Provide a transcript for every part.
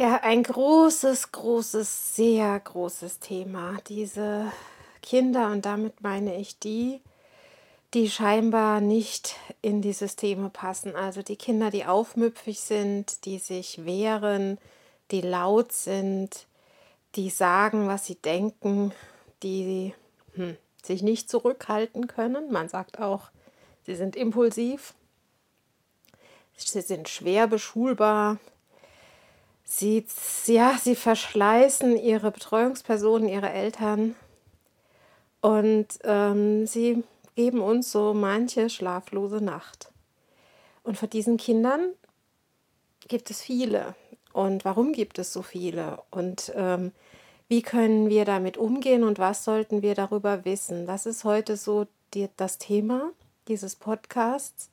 Ja, ein großes, großes, sehr großes Thema. Diese Kinder, und damit meine ich die, die scheinbar nicht in die Systeme passen. Also die Kinder, die aufmüpfig sind, die sich wehren, die laut sind, die sagen, was sie denken, die hm, sich nicht zurückhalten können. Man sagt auch, sie sind impulsiv, sie sind schwer beschulbar, Sie, ja, sie verschleißen ihre Betreuungspersonen, ihre Eltern und ähm, sie geben uns so manche schlaflose Nacht. Und von diesen Kindern gibt es viele. Und warum gibt es so viele? Und ähm, wie können wir damit umgehen und was sollten wir darüber wissen? Das ist heute so die, das Thema dieses Podcasts.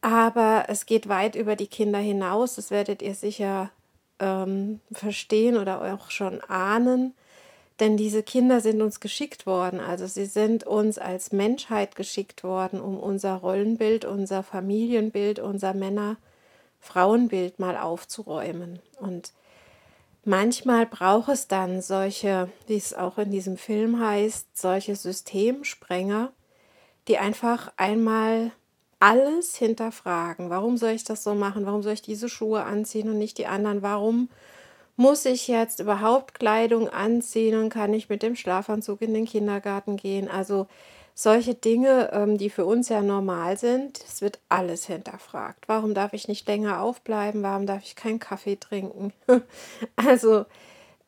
Aber es geht weit über die Kinder hinaus. Das werdet ihr sicher ähm, verstehen oder auch schon ahnen, denn diese Kinder sind uns geschickt worden. Also sie sind uns als Menschheit geschickt worden, um unser Rollenbild, unser Familienbild, unser Männer-Frauenbild mal aufzuräumen. Und manchmal braucht es dann solche, wie es auch in diesem Film heißt, solche Systemsprenger, die einfach einmal alles hinterfragen. Warum soll ich das so machen? Warum soll ich diese Schuhe anziehen und nicht die anderen? Warum muss ich jetzt überhaupt Kleidung anziehen und kann ich mit dem Schlafanzug in den Kindergarten gehen? Also solche Dinge, ähm, die für uns ja normal sind, es wird alles hinterfragt. Warum darf ich nicht länger aufbleiben? Warum darf ich keinen Kaffee trinken? also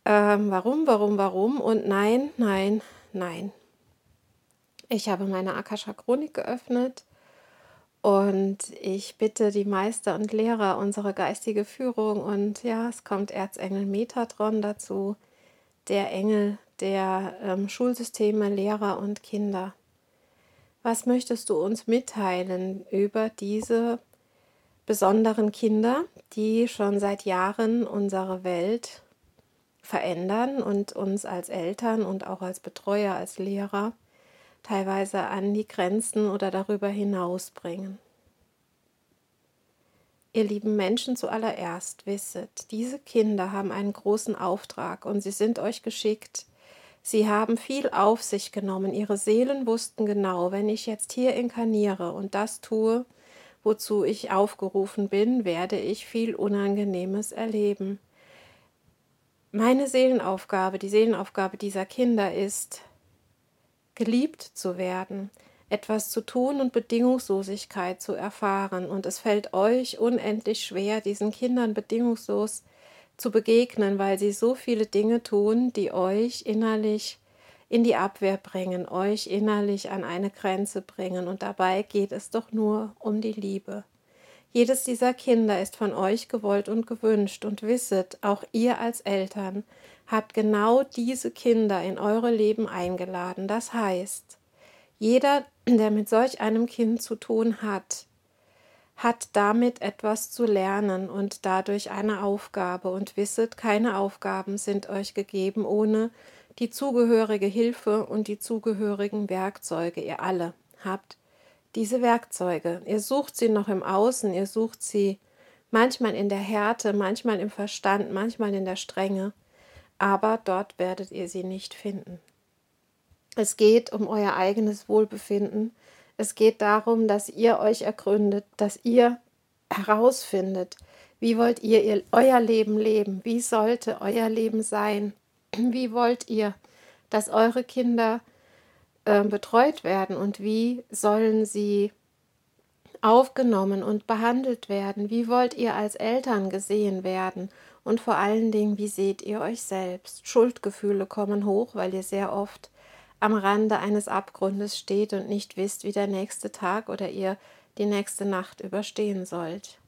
ähm, warum, warum, warum? Und nein, nein, nein. Ich habe meine Akasha Chronik geöffnet und ich bitte die Meister und Lehrer, unsere geistige Führung und ja, es kommt Erzengel Metatron dazu, der Engel der ähm, Schulsysteme, Lehrer und Kinder. Was möchtest du uns mitteilen über diese besonderen Kinder, die schon seit Jahren unsere Welt verändern und uns als Eltern und auch als Betreuer, als Lehrer teilweise an die Grenzen oder darüber hinaus bringen. Ihr lieben Menschen zuallererst, wisset, diese Kinder haben einen großen Auftrag und sie sind euch geschickt. Sie haben viel auf sich genommen, ihre Seelen wussten genau, wenn ich jetzt hier inkarniere und das tue, wozu ich aufgerufen bin, werde ich viel Unangenehmes erleben. Meine Seelenaufgabe, die Seelenaufgabe dieser Kinder ist, geliebt zu werden, etwas zu tun und Bedingungslosigkeit zu erfahren. Und es fällt euch unendlich schwer, diesen Kindern bedingungslos zu begegnen, weil sie so viele Dinge tun, die euch innerlich in die Abwehr bringen, euch innerlich an eine Grenze bringen. Und dabei geht es doch nur um die Liebe. Jedes dieser Kinder ist von euch gewollt und gewünscht und wisset, auch ihr als Eltern habt genau diese Kinder in eure Leben eingeladen. Das heißt, jeder, der mit solch einem Kind zu tun hat, hat damit etwas zu lernen und dadurch eine Aufgabe. Und wisset, keine Aufgaben sind euch gegeben ohne die zugehörige Hilfe und die zugehörigen Werkzeuge. Ihr alle habt diese Werkzeuge. Ihr sucht sie noch im Außen, ihr sucht sie manchmal in der Härte, manchmal im Verstand, manchmal in der Strenge. Aber dort werdet ihr sie nicht finden. Es geht um euer eigenes Wohlbefinden. Es geht darum, dass ihr euch ergründet, dass ihr herausfindet, wie wollt ihr, ihr euer Leben leben, wie sollte euer Leben sein, wie wollt ihr, dass eure Kinder äh, betreut werden und wie sollen sie aufgenommen und behandelt werden? Wie wollt ihr als Eltern gesehen werden? Und vor allen Dingen, wie seht ihr euch selbst? Schuldgefühle kommen hoch, weil ihr sehr oft am Rande eines Abgrundes steht und nicht wisst, wie der nächste Tag oder ihr die nächste Nacht überstehen sollt.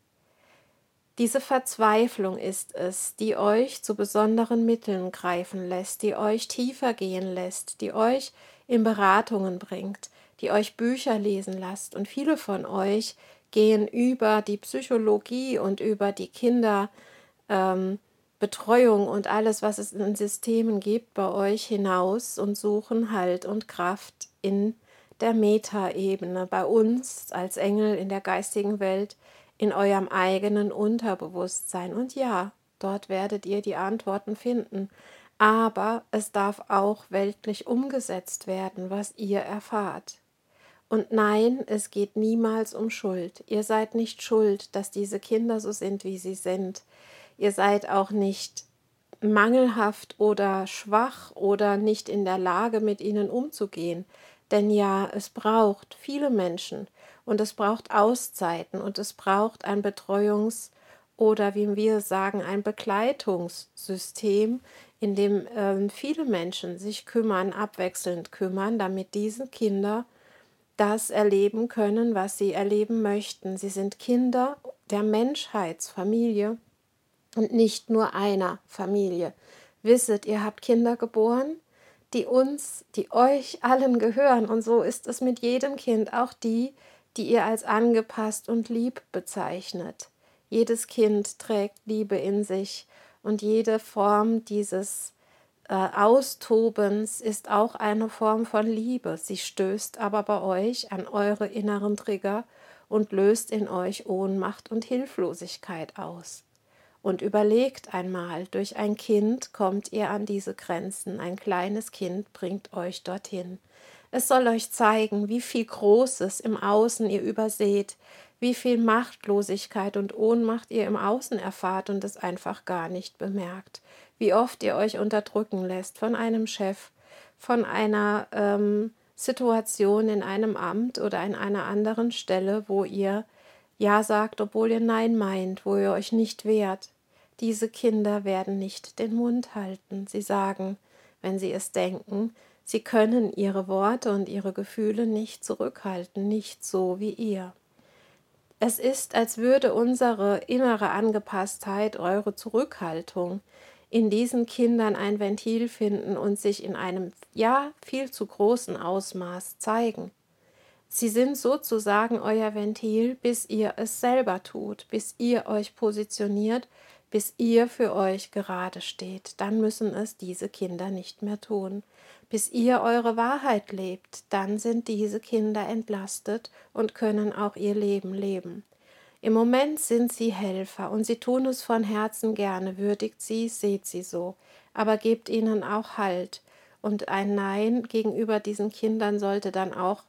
Diese Verzweiflung ist es, die euch zu besonderen Mitteln greifen lässt, die euch tiefer gehen lässt, die euch in Beratungen bringt, die euch Bücher lesen lasst. Und viele von euch gehen über die Psychologie und über die Kinderbetreuung ähm, und alles, was es in Systemen gibt, bei euch hinaus und suchen Halt und Kraft in der Metaebene, bei uns als Engel in der geistigen Welt, in eurem eigenen Unterbewusstsein. Und ja, dort werdet ihr die Antworten finden. Aber es darf auch weltlich umgesetzt werden, was ihr erfahrt. Und nein, es geht niemals um Schuld. Ihr seid nicht schuld, dass diese Kinder so sind, wie sie sind. Ihr seid auch nicht mangelhaft oder schwach oder nicht in der Lage, mit ihnen umzugehen. Denn ja, es braucht viele Menschen und es braucht Auszeiten und es braucht ein Betreuungs- oder wie wir sagen, ein Begleitungssystem, in dem äh, viele Menschen sich kümmern, abwechselnd kümmern, damit diese Kinder das erleben können, was sie erleben möchten. Sie sind Kinder der Menschheitsfamilie und nicht nur einer Familie. Wisset, ihr habt Kinder geboren, die uns, die euch allen gehören. Und so ist es mit jedem Kind, auch die, die ihr als angepasst und lieb bezeichnet. Jedes Kind trägt Liebe in sich und jede Form dieses äh, Austobens ist auch eine Form von Liebe. Sie stößt aber bei euch an eure inneren Trigger und löst in euch Ohnmacht und Hilflosigkeit aus. Und überlegt einmal, durch ein Kind kommt ihr an diese Grenzen, ein kleines Kind bringt euch dorthin. Es soll euch zeigen, wie viel Großes im Außen ihr überseht, wie viel Machtlosigkeit und Ohnmacht ihr im Außen erfahrt und es einfach gar nicht bemerkt, wie oft ihr euch unterdrücken lässt von einem Chef, von einer ähm, Situation in einem Amt oder in einer anderen Stelle, wo ihr Ja sagt, obwohl ihr Nein meint, wo ihr euch nicht wehrt. Diese Kinder werden nicht den Mund halten. Sie sagen, wenn sie es denken, sie können ihre Worte und ihre Gefühle nicht zurückhalten, nicht so wie ihr. Es ist, als würde unsere innere Angepasstheit, eure Zurückhaltung in diesen Kindern ein Ventil finden und sich in einem ja viel zu großen Ausmaß zeigen. Sie sind sozusagen euer Ventil, bis ihr es selber tut, bis ihr euch positioniert, bis ihr für euch gerade steht. Dann müssen es diese Kinder nicht mehr tun bis ihr eure Wahrheit lebt, dann sind diese Kinder entlastet und können auch ihr Leben leben. Im Moment sind sie Helfer und sie tun es von Herzen gerne, würdigt sie, seht sie so, aber gebt ihnen auch Halt. Und ein Nein gegenüber diesen Kindern sollte dann auch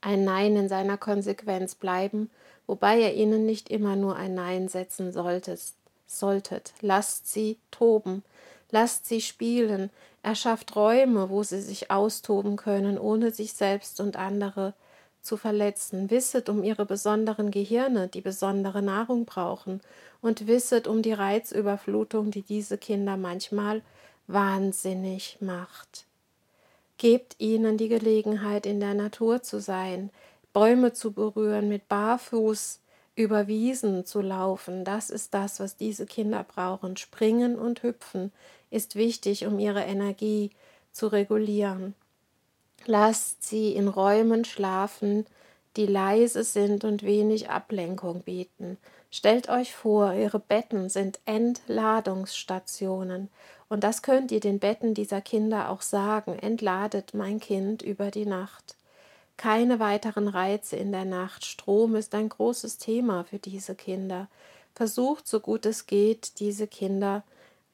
ein Nein in seiner Konsequenz bleiben, wobei ihr ihnen nicht immer nur ein Nein setzen solltet. solltet. Lasst sie toben, lasst sie spielen, erschafft Räume, wo sie sich austoben können, ohne sich selbst und andere zu verletzen. Wisset um ihre besonderen Gehirne, die besondere Nahrung brauchen, und wisset um die Reizüberflutung, die diese Kinder manchmal wahnsinnig macht. Gebt ihnen die Gelegenheit, in der Natur zu sein, Bäume zu berühren, mit Barfuß über Wiesen zu laufen. Das ist das, was diese Kinder brauchen. Springen und hüpfen, ist wichtig, um ihre Energie zu regulieren. Lasst sie in Räumen schlafen, die leise sind und wenig Ablenkung bieten. Stellt euch vor, ihre Betten sind Entladungsstationen. Und das könnt ihr den Betten dieser Kinder auch sagen. Entladet mein Kind über die Nacht. Keine weiteren Reize in der Nacht. Strom ist ein großes Thema für diese Kinder. Versucht, so gut es geht, diese Kinder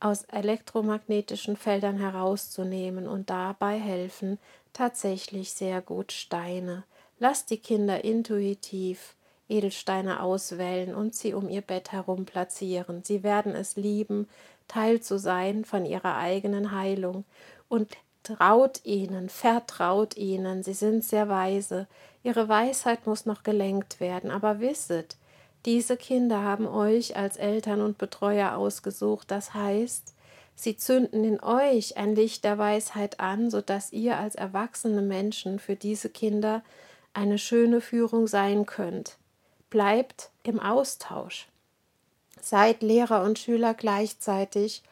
aus elektromagnetischen Feldern herauszunehmen und dabei helfen tatsächlich sehr gut Steine. Lasst die Kinder intuitiv Edelsteine auswählen und sie um ihr Bett herum platzieren. Sie werden es lieben, Teil zu sein von ihrer eigenen Heilung und traut ihnen, vertraut ihnen, sie sind sehr weise. Ihre Weisheit muss noch gelenkt werden, aber wisset, diese Kinder haben euch als Eltern und Betreuer ausgesucht, das heißt, sie zünden in euch ein Licht der Weisheit an, sodass ihr als erwachsene Menschen für diese Kinder eine schöne Führung sein könnt. Bleibt im Austausch. Seid Lehrer und Schüler gleichzeitig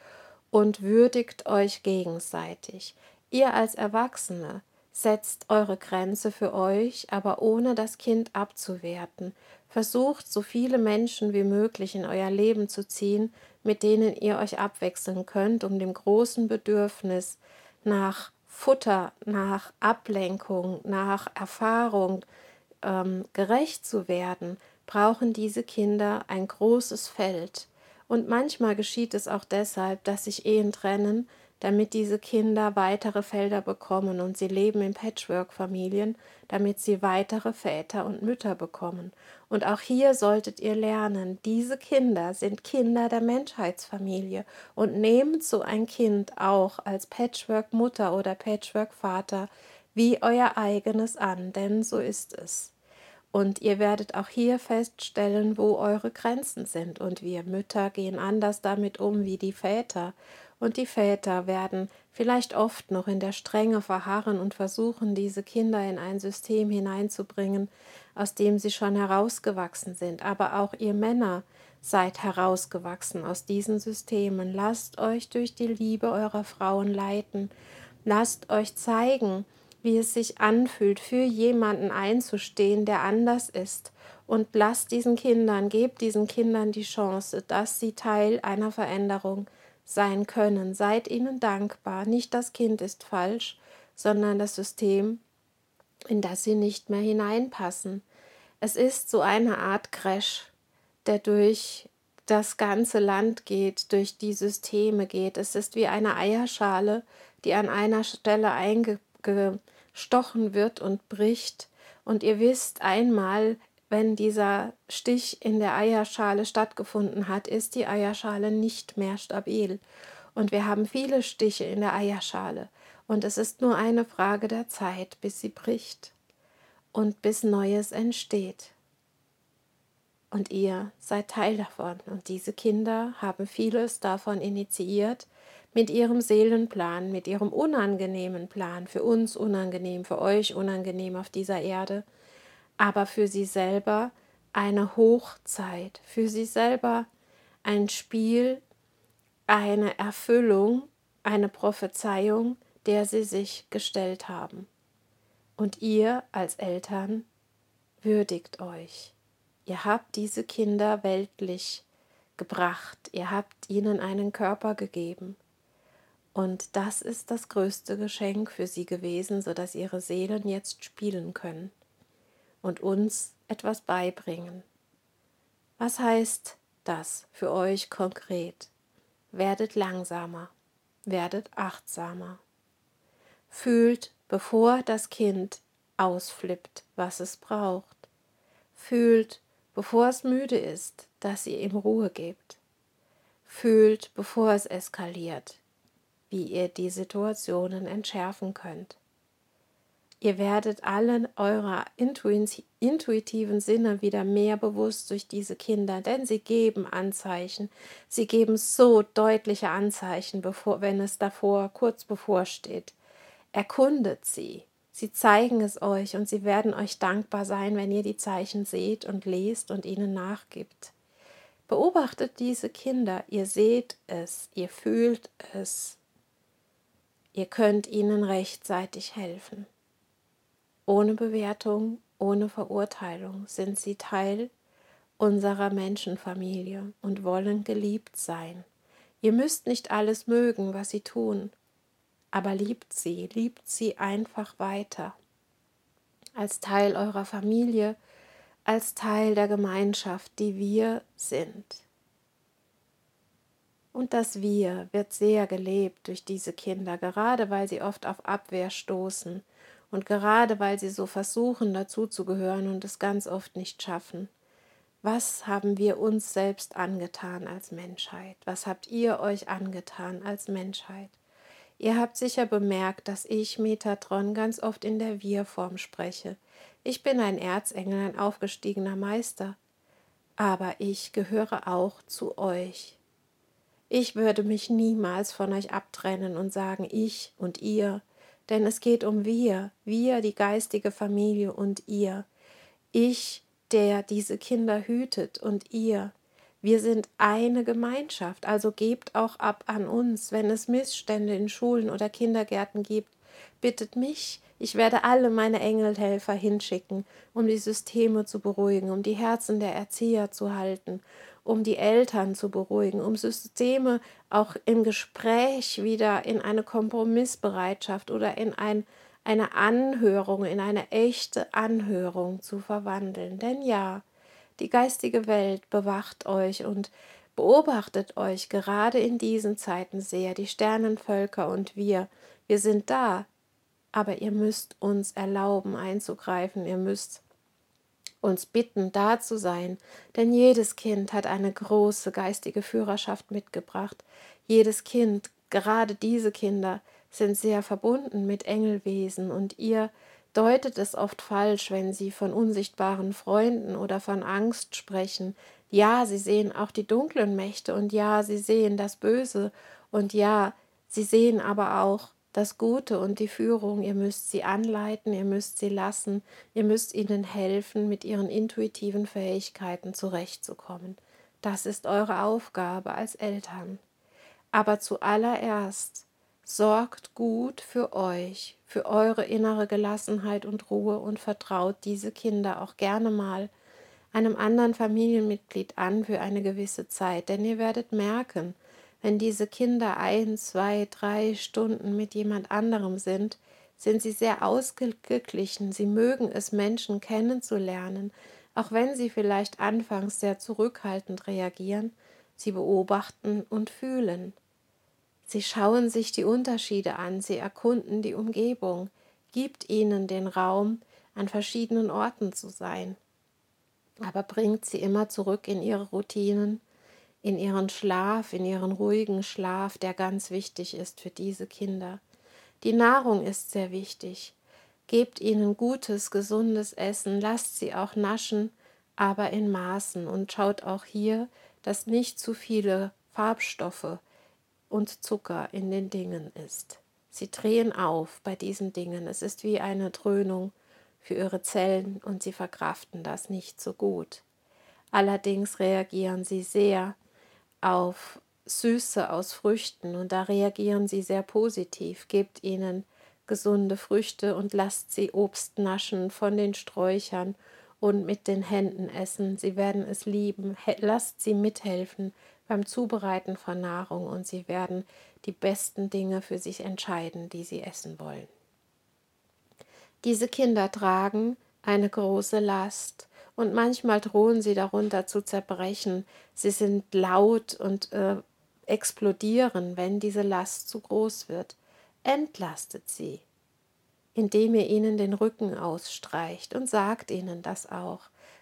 und würdigt euch gegenseitig. Ihr als Erwachsene setzt eure Grenze für euch, aber ohne das Kind abzuwerten. Versucht, so viele Menschen wie möglich in euer Leben zu ziehen, mit denen ihr euch abwechseln könnt, um dem großen Bedürfnis nach Futter, nach Ablenkung, nach Erfahrung ähm, gerecht zu werden, brauchen diese Kinder ein großes Feld. Und manchmal geschieht es auch deshalb, dass sich Ehen trennen, damit diese Kinder weitere Felder bekommen und sie leben in Patchwork-Familien, damit sie weitere Väter und Mütter bekommen. Und auch hier solltet ihr lernen, diese Kinder sind Kinder der Menschheitsfamilie und nehmt so ein Kind auch als Patchwork-Mutter oder Patchwork-Vater wie euer eigenes an, denn so ist es. Und ihr werdet auch hier feststellen, wo eure Grenzen sind. Und wir Mütter gehen anders damit um wie die Väter und die Väter werden vielleicht oft noch in der Strenge verharren und versuchen, diese Kinder in ein System hineinzubringen, aus dem sie schon herausgewachsen sind. Aber auch ihr Männer seid herausgewachsen aus diesen Systemen. Lasst euch durch die Liebe eurer Frauen leiten. Lasst euch zeigen, wie es sich anfühlt, für jemanden einzustehen, der anders ist. Und lasst diesen Kindern, gebt diesen Kindern die Chance, dass sie Teil einer Veränderung sein können. Seid ihnen dankbar. Nicht das Kind ist falsch, sondern das System, in das sie nicht mehr hineinpassen. Es ist so eine Art Crash, der durch das ganze Land geht, durch die Systeme geht. Es ist wie eine Eierschale, die an einer Stelle eingestochen wird und bricht. Und ihr wisst einmal, wenn dieser Stich in der Eierschale stattgefunden hat, ist die Eierschale nicht mehr stabil. Und wir haben viele Stiche in der Eierschale. Und es ist nur eine Frage der Zeit, bis sie bricht und bis Neues entsteht. Und ihr seid Teil davon. Und diese Kinder haben vieles davon initiiert mit ihrem Seelenplan, mit ihrem unangenehmen Plan, für uns unangenehm, für euch unangenehm auf dieser Erde aber für sie selber eine Hochzeit, für sie selber ein Spiel, eine Erfüllung, eine Prophezeiung, der sie sich gestellt haben. Und ihr als Eltern würdigt euch. Ihr habt diese Kinder weltlich gebracht, ihr habt ihnen einen Körper gegeben. Und das ist das größte Geschenk für sie gewesen, sodass ihre Seelen jetzt spielen können und uns etwas beibringen. Was heißt das für euch konkret? Werdet langsamer, werdet achtsamer. Fühlt, bevor das Kind ausflippt, was es braucht. Fühlt, bevor es müde ist, dass ihr ihm Ruhe gebt. Fühlt, bevor es eskaliert, wie ihr die Situationen entschärfen könnt. Ihr werdet allen eurer intuitiven Sinne wieder mehr bewusst durch diese Kinder, denn sie geben Anzeichen. Sie geben so deutliche Anzeichen, bevor, wenn es davor kurz bevorsteht. Erkundet sie. Sie zeigen es euch und sie werden euch dankbar sein, wenn ihr die Zeichen seht und lest und ihnen nachgibt. Beobachtet diese Kinder, ihr seht es, ihr fühlt es. Ihr könnt ihnen rechtzeitig helfen. Ohne Bewertung, ohne Verurteilung sind sie Teil unserer Menschenfamilie und wollen geliebt sein. Ihr müsst nicht alles mögen, was sie tun, aber liebt sie, liebt sie einfach weiter. Als Teil eurer Familie, als Teil der Gemeinschaft, die wir sind. Und das Wir wird sehr gelebt durch diese Kinder, gerade weil sie oft auf Abwehr stoßen und gerade weil sie so versuchen, dazuzugehören und es ganz oft nicht schaffen. Was haben wir uns selbst angetan als Menschheit? Was habt ihr euch angetan als Menschheit? Ihr habt sicher bemerkt, dass ich Metatron ganz oft in der Wir-Form spreche. Ich bin ein Erzengel, ein aufgestiegener Meister. Aber ich gehöre auch zu euch. Ich würde mich niemals von euch abtrennen und sagen ich und ihr, denn es geht um wir, wir, die geistige Familie und ihr. Ich, der diese Kinder hütet und ihr. Wir sind eine Gemeinschaft, also gebt auch ab an uns, wenn es Missstände in Schulen oder Kindergärten gibt. Bittet mich, ich werde alle meine Engelhelfer hinschicken, um die Systeme zu beruhigen, um die Herzen der Erzieher zu halten um die Eltern zu beruhigen, um Systeme auch im Gespräch wieder in eine Kompromissbereitschaft oder in ein, eine Anhörung, in eine echte Anhörung zu verwandeln. Denn ja, die geistige Welt bewacht euch und beobachtet euch gerade in diesen Zeiten sehr, die Sternenvölker und wir. Wir sind da, aber ihr müsst uns erlauben einzugreifen, ihr müsst uns bitten, da zu sein, denn jedes Kind hat eine große geistige Führerschaft mitgebracht. Jedes Kind, gerade diese Kinder, sind sehr verbunden mit Engelwesen und ihr deutet es oft falsch, wenn sie von unsichtbaren Freunden oder von Angst sprechen. Ja, sie sehen auch die dunklen Mächte und ja, sie sehen das Böse und ja, sie sehen aber auch das Gute und die Führung, ihr müsst sie anleiten, ihr müsst sie lassen, ihr müsst ihnen helfen, mit ihren intuitiven Fähigkeiten zurechtzukommen. Das ist eure Aufgabe als Eltern. Aber zuallererst sorgt gut für euch, für eure innere Gelassenheit und Ruhe und vertraut diese Kinder auch gerne mal einem anderen Familienmitglied an für eine gewisse Zeit, denn ihr werdet merken, wenn diese Kinder ein, zwei, drei Stunden mit jemand anderem sind, sind sie sehr ausgeglichen. Sie mögen es, Menschen kennenzulernen, auch wenn sie vielleicht anfangs sehr zurückhaltend reagieren. Sie beobachten und fühlen. Sie schauen sich die Unterschiede an, sie erkunden die Umgebung, gibt ihnen den Raum, an verschiedenen Orten zu sein, aber bringt sie immer zurück in ihre Routinen, in ihren Schlaf, in ihren ruhigen Schlaf, der ganz wichtig ist für diese Kinder. Die Nahrung ist sehr wichtig. Gebt ihnen gutes, gesundes Essen, lasst sie auch naschen, aber in Maßen und schaut auch hier, dass nicht zu viele Farbstoffe und Zucker in den Dingen ist. Sie drehen auf bei diesen Dingen. Es ist wie eine Dröhnung für ihre Zellen und sie verkraften das nicht so gut. Allerdings reagieren sie sehr auf Süße aus Früchten und da reagieren sie sehr positiv. Gebt ihnen gesunde Früchte und lasst sie Obst naschen von den Sträuchern und mit den Händen essen. Sie werden es lieben. Lasst sie mithelfen beim Zubereiten von Nahrung und sie werden die besten Dinge für sich entscheiden, die sie essen wollen. Diese Kinder tragen eine große Last und manchmal drohen sie darunter zu zerbrechen. Sie sind laut und äh, explodieren, wenn diese Last zu groß wird. Entlastet sie, indem ihr ihnen den Rücken ausstreicht und sagt ihnen das auch.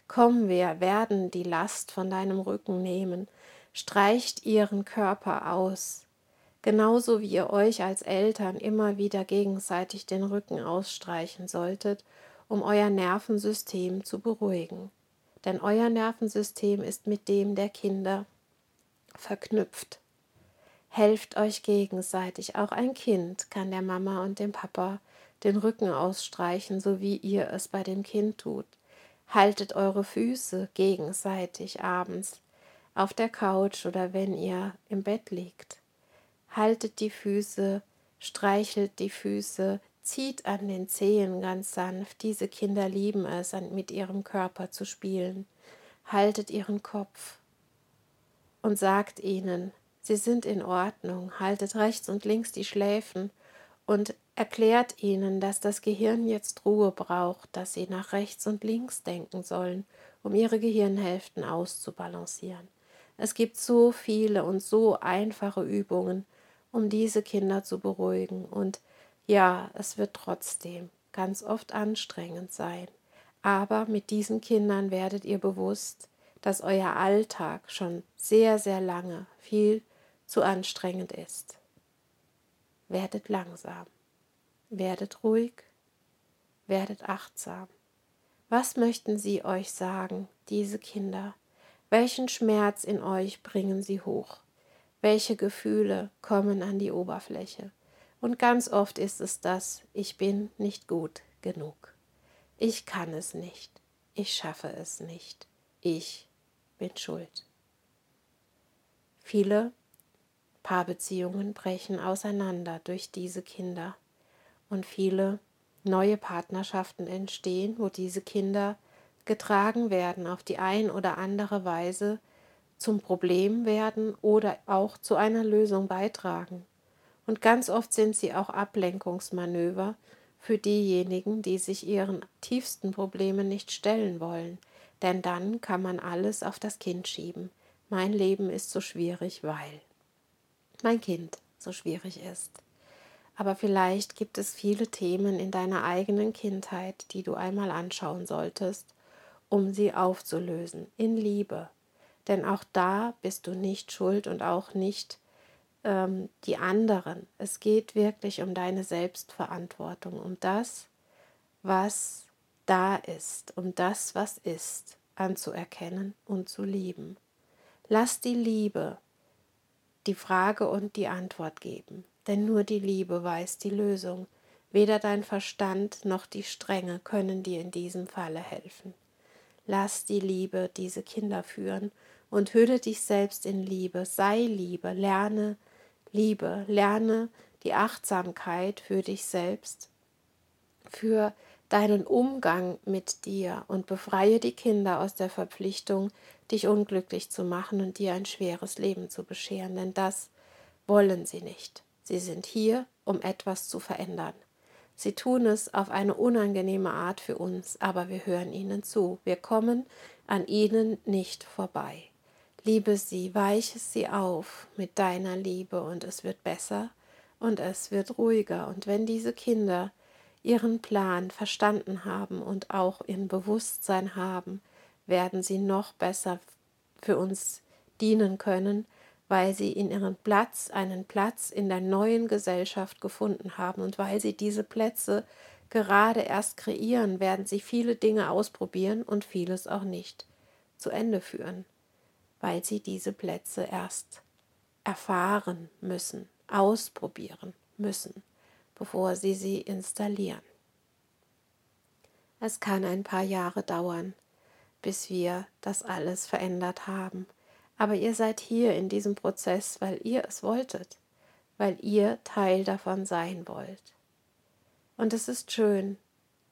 Komm, wir werden die Last von deinem Rücken nehmen. Streicht ihren Körper aus. Genauso wie ihr euch als Eltern immer wieder gegenseitig den Rücken ausstreichen solltet um euer Nervensystem zu beruhigen. Denn euer Nervensystem ist mit dem der Kinder verknüpft. Helft euch gegenseitig. Auch ein Kind kann der Mama und dem Papa den Rücken ausstreichen, so wie ihr es bei dem Kind tut. Haltet eure Füße gegenseitig abends auf der Couch oder wenn ihr im Bett liegt. Haltet die Füße, streichelt die Füße, zieht an den Zehen ganz sanft. Diese Kinder lieben es, mit ihrem Körper zu spielen. Haltet ihren Kopf und sagt ihnen, sie sind in Ordnung. Haltet rechts und links die Schläfen und erklärt ihnen, dass das Gehirn jetzt Ruhe braucht, dass sie nach rechts und links denken sollen, um ihre Gehirnhälften auszubalancieren. Es gibt so viele und so einfache Übungen, um diese Kinder zu beruhigen. Und ja, es wird trotzdem ganz oft anstrengend sein. Aber mit diesen Kindern werdet ihr bewusst, dass euer Alltag schon sehr, sehr lange viel zu anstrengend ist. Werdet langsam, werdet ruhig, werdet achtsam. Was möchten sie euch sagen, diese Kinder? Welchen Schmerz in euch bringen sie hoch? Welche Gefühle kommen an die Oberfläche? Und ganz oft ist es das, ich bin nicht gut genug. Ich kann es nicht. Ich schaffe es nicht. Ich bin schuld. Viele Paarbeziehungen brechen auseinander durch diese Kinder und viele neue Partnerschaften entstehen, wo diese Kinder getragen werden auf die ein oder andere Weise zum Problem werden oder auch zu einer Lösung beitragen. Und ganz oft sind sie auch Ablenkungsmanöver für diejenigen, die sich ihren tiefsten Problemen nicht stellen wollen, denn dann kann man alles auf das Kind schieben. Mein Leben ist so schwierig, weil mein Kind so schwierig ist. Aber vielleicht gibt es viele Themen in deiner eigenen Kindheit, die du einmal anschauen solltest, um sie aufzulösen, in Liebe, denn auch da bist du nicht schuld und auch nicht ähm, die anderen. Es geht wirklich um deine Selbstverantwortung, um das, was da ist, um das, was ist, anzuerkennen und zu lieben. Lass die Liebe die Frage und die Antwort geben, denn nur die Liebe weiß die Lösung. Weder dein Verstand noch die Strenge können dir in diesem Falle helfen. Lass die Liebe diese Kinder führen und hülle dich selbst in Liebe, sei Liebe, lerne Liebe, lerne die Achtsamkeit für dich selbst, für deinen Umgang mit dir und befreie die Kinder aus der Verpflichtung, dich unglücklich zu machen und dir ein schweres Leben zu bescheren, denn das wollen sie nicht. Sie sind hier, um etwas zu verändern. Sie tun es auf eine unangenehme Art für uns, aber wir hören ihnen zu. Wir kommen an ihnen nicht vorbei. Liebe sie, weiche sie auf mit deiner Liebe und es wird besser und es wird ruhiger. Und wenn diese Kinder ihren Plan verstanden haben und auch in Bewusstsein haben, werden sie noch besser für uns dienen können, weil sie in ihren Platz, einen Platz in der neuen Gesellschaft gefunden haben. Und weil sie diese Plätze gerade erst kreieren, werden sie viele Dinge ausprobieren und vieles auch nicht zu Ende führen weil sie diese Plätze erst erfahren müssen, ausprobieren müssen, bevor sie sie installieren. Es kann ein paar Jahre dauern, bis wir das alles verändert haben, aber ihr seid hier in diesem Prozess, weil ihr es wolltet, weil ihr Teil davon sein wollt. Und es ist schön,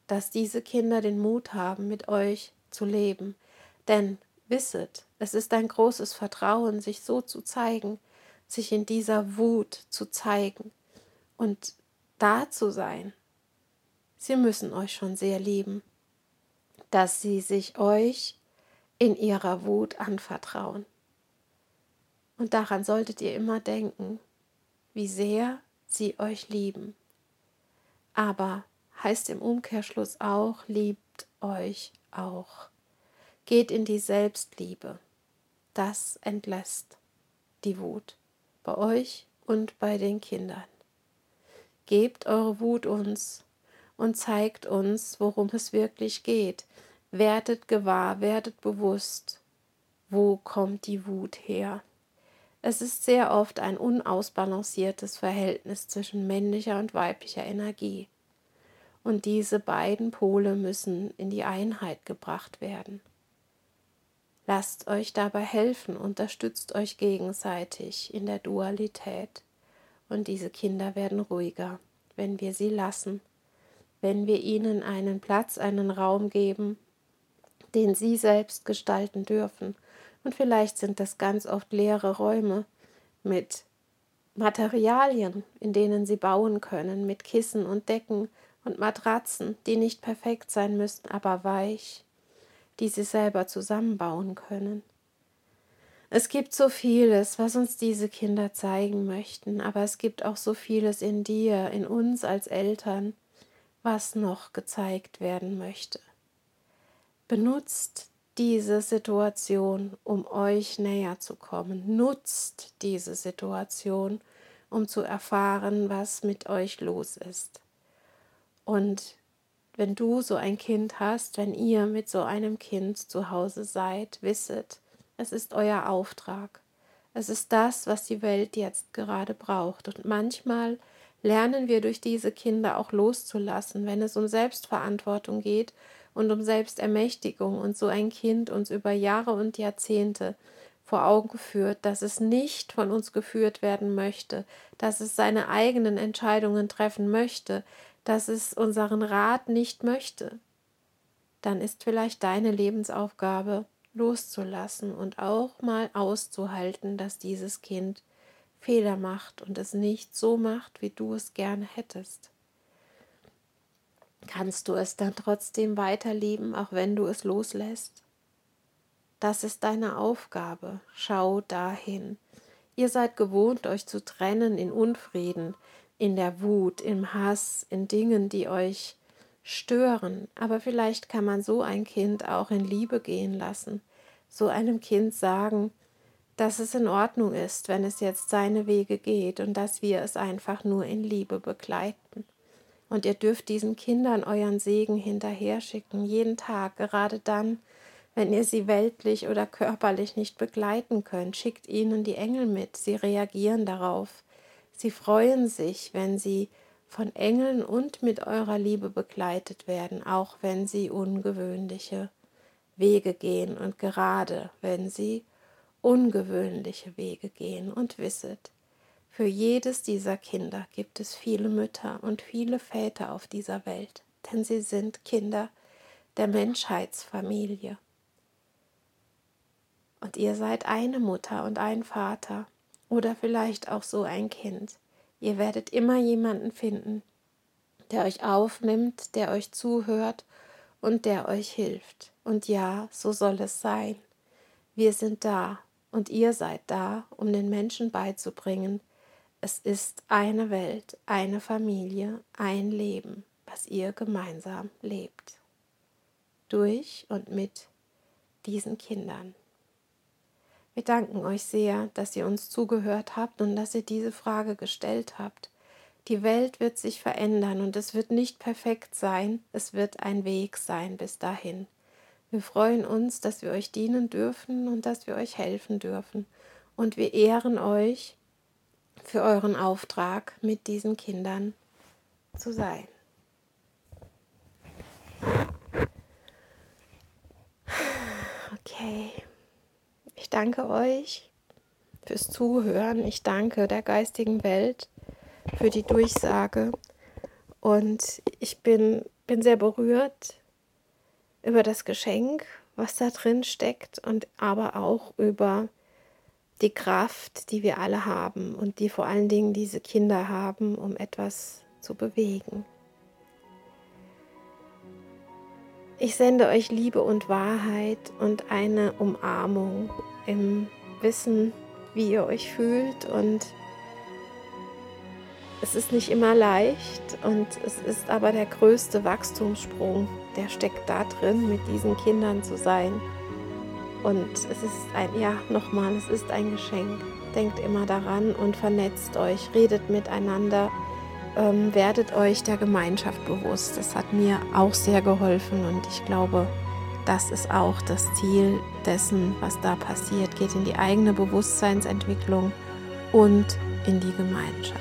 dass diese Kinder den Mut haben, mit euch zu leben, denn Wisset, es ist ein großes Vertrauen, sich so zu zeigen, sich in dieser Wut zu zeigen und da zu sein. Sie müssen euch schon sehr lieben, dass sie sich euch in ihrer Wut anvertrauen. Und daran solltet ihr immer denken, wie sehr sie euch lieben. Aber heißt im Umkehrschluss auch, liebt euch auch. Geht in die Selbstliebe. Das entlässt die Wut bei euch und bei den Kindern. Gebt eure Wut uns und zeigt uns, worum es wirklich geht. Werdet gewahr, werdet bewusst, wo kommt die Wut her. Es ist sehr oft ein unausbalanciertes Verhältnis zwischen männlicher und weiblicher Energie. Und diese beiden Pole müssen in die Einheit gebracht werden. Lasst euch dabei helfen, unterstützt euch gegenseitig in der Dualität. Und diese Kinder werden ruhiger, wenn wir sie lassen, wenn wir ihnen einen Platz, einen Raum geben, den sie selbst gestalten dürfen. Und vielleicht sind das ganz oft leere Räume mit Materialien, in denen sie bauen können, mit Kissen und Decken und Matratzen, die nicht perfekt sein müssten, aber weich die sie selber zusammenbauen können. Es gibt so vieles, was uns diese Kinder zeigen möchten, aber es gibt auch so vieles in dir, in uns als Eltern, was noch gezeigt werden möchte. Benutzt diese Situation, um euch näher zu kommen. Nutzt diese Situation, um zu erfahren, was mit euch los ist. Und wenn du so ein Kind hast, wenn ihr mit so einem Kind zu Hause seid, wisset, es ist euer Auftrag. Es ist das, was die Welt jetzt gerade braucht. Und manchmal lernen wir durch diese Kinder auch loszulassen, wenn es um Selbstverantwortung geht und um Selbstermächtigung und so ein Kind uns über Jahre und Jahrzehnte vor Augen führt, dass es nicht von uns geführt werden möchte, dass es seine eigenen Entscheidungen treffen möchte, dass es unseren Rat nicht möchte, dann ist vielleicht deine Lebensaufgabe loszulassen und auch mal auszuhalten, dass dieses Kind Fehler macht und es nicht so macht, wie du es gerne hättest kannst du es dann trotzdem weiterlieben, auch wenn du es loslässt? Das ist deine Aufgabe. Schau dahin. Ihr seid gewohnt, euch zu trennen in Unfrieden, in der Wut, im Hass, in Dingen, die euch stören. Aber vielleicht kann man so ein Kind auch in Liebe gehen lassen, so einem Kind sagen, dass es in Ordnung ist, wenn es jetzt seine Wege geht und dass wir es einfach nur in Liebe begleiten. Und ihr dürft diesen Kindern euren Segen hinterher schicken, jeden Tag, gerade dann, wenn ihr sie weltlich oder körperlich nicht begleiten könnt. Schickt ihnen die Engel mit, sie reagieren darauf. Sie freuen sich, wenn sie von Engeln und mit eurer Liebe begleitet werden, auch wenn sie ungewöhnliche Wege gehen und gerade wenn sie ungewöhnliche Wege gehen und wisset, für jedes dieser Kinder gibt es viele Mütter und viele Väter auf dieser Welt, denn sie sind Kinder der Menschheitsfamilie. Und ihr seid eine Mutter und ein Vater oder vielleicht auch so ein Kind. Ihr werdet immer jemanden finden, der euch aufnimmt, der euch zuhört und der euch hilft. Und ja, so soll es sein. Wir sind da und ihr seid da, um den Menschen beizubringen, es ist eine Welt, eine Familie, ein Leben, was ihr gemeinsam lebt. Durch und mit diesen Kindern. Wir danken euch sehr, dass ihr uns zugehört habt und dass ihr diese Frage gestellt habt. Die Welt wird sich verändern und es wird nicht perfekt sein, es wird ein Weg sein bis dahin. Wir freuen uns, dass wir euch dienen dürfen und dass wir euch helfen dürfen. Und wir ehren euch für euren Auftrag mit diesen Kindern zu sein. Okay, ich danke euch fürs Zuhören. Ich danke der geistigen Welt für die Durchsage und ich bin, bin sehr berührt über das Geschenk, was da drin steckt und aber auch über die Kraft, die wir alle haben und die vor allen Dingen diese Kinder haben, um etwas zu bewegen. Ich sende euch Liebe und Wahrheit und eine Umarmung im Wissen, wie ihr euch fühlt und es ist nicht immer leicht und es ist aber der größte Wachstumssprung, der steckt da drin, mit diesen Kindern zu sein. Und es ist ein, ja, nochmal, es ist ein Geschenk. Denkt immer daran und vernetzt euch, redet miteinander, ähm, werdet euch der Gemeinschaft bewusst. Das hat mir auch sehr geholfen und ich glaube, das ist auch das Ziel dessen, was da passiert. Geht in die eigene Bewusstseinsentwicklung und in die Gemeinschaft.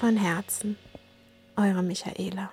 Von Herzen, eure Michaela.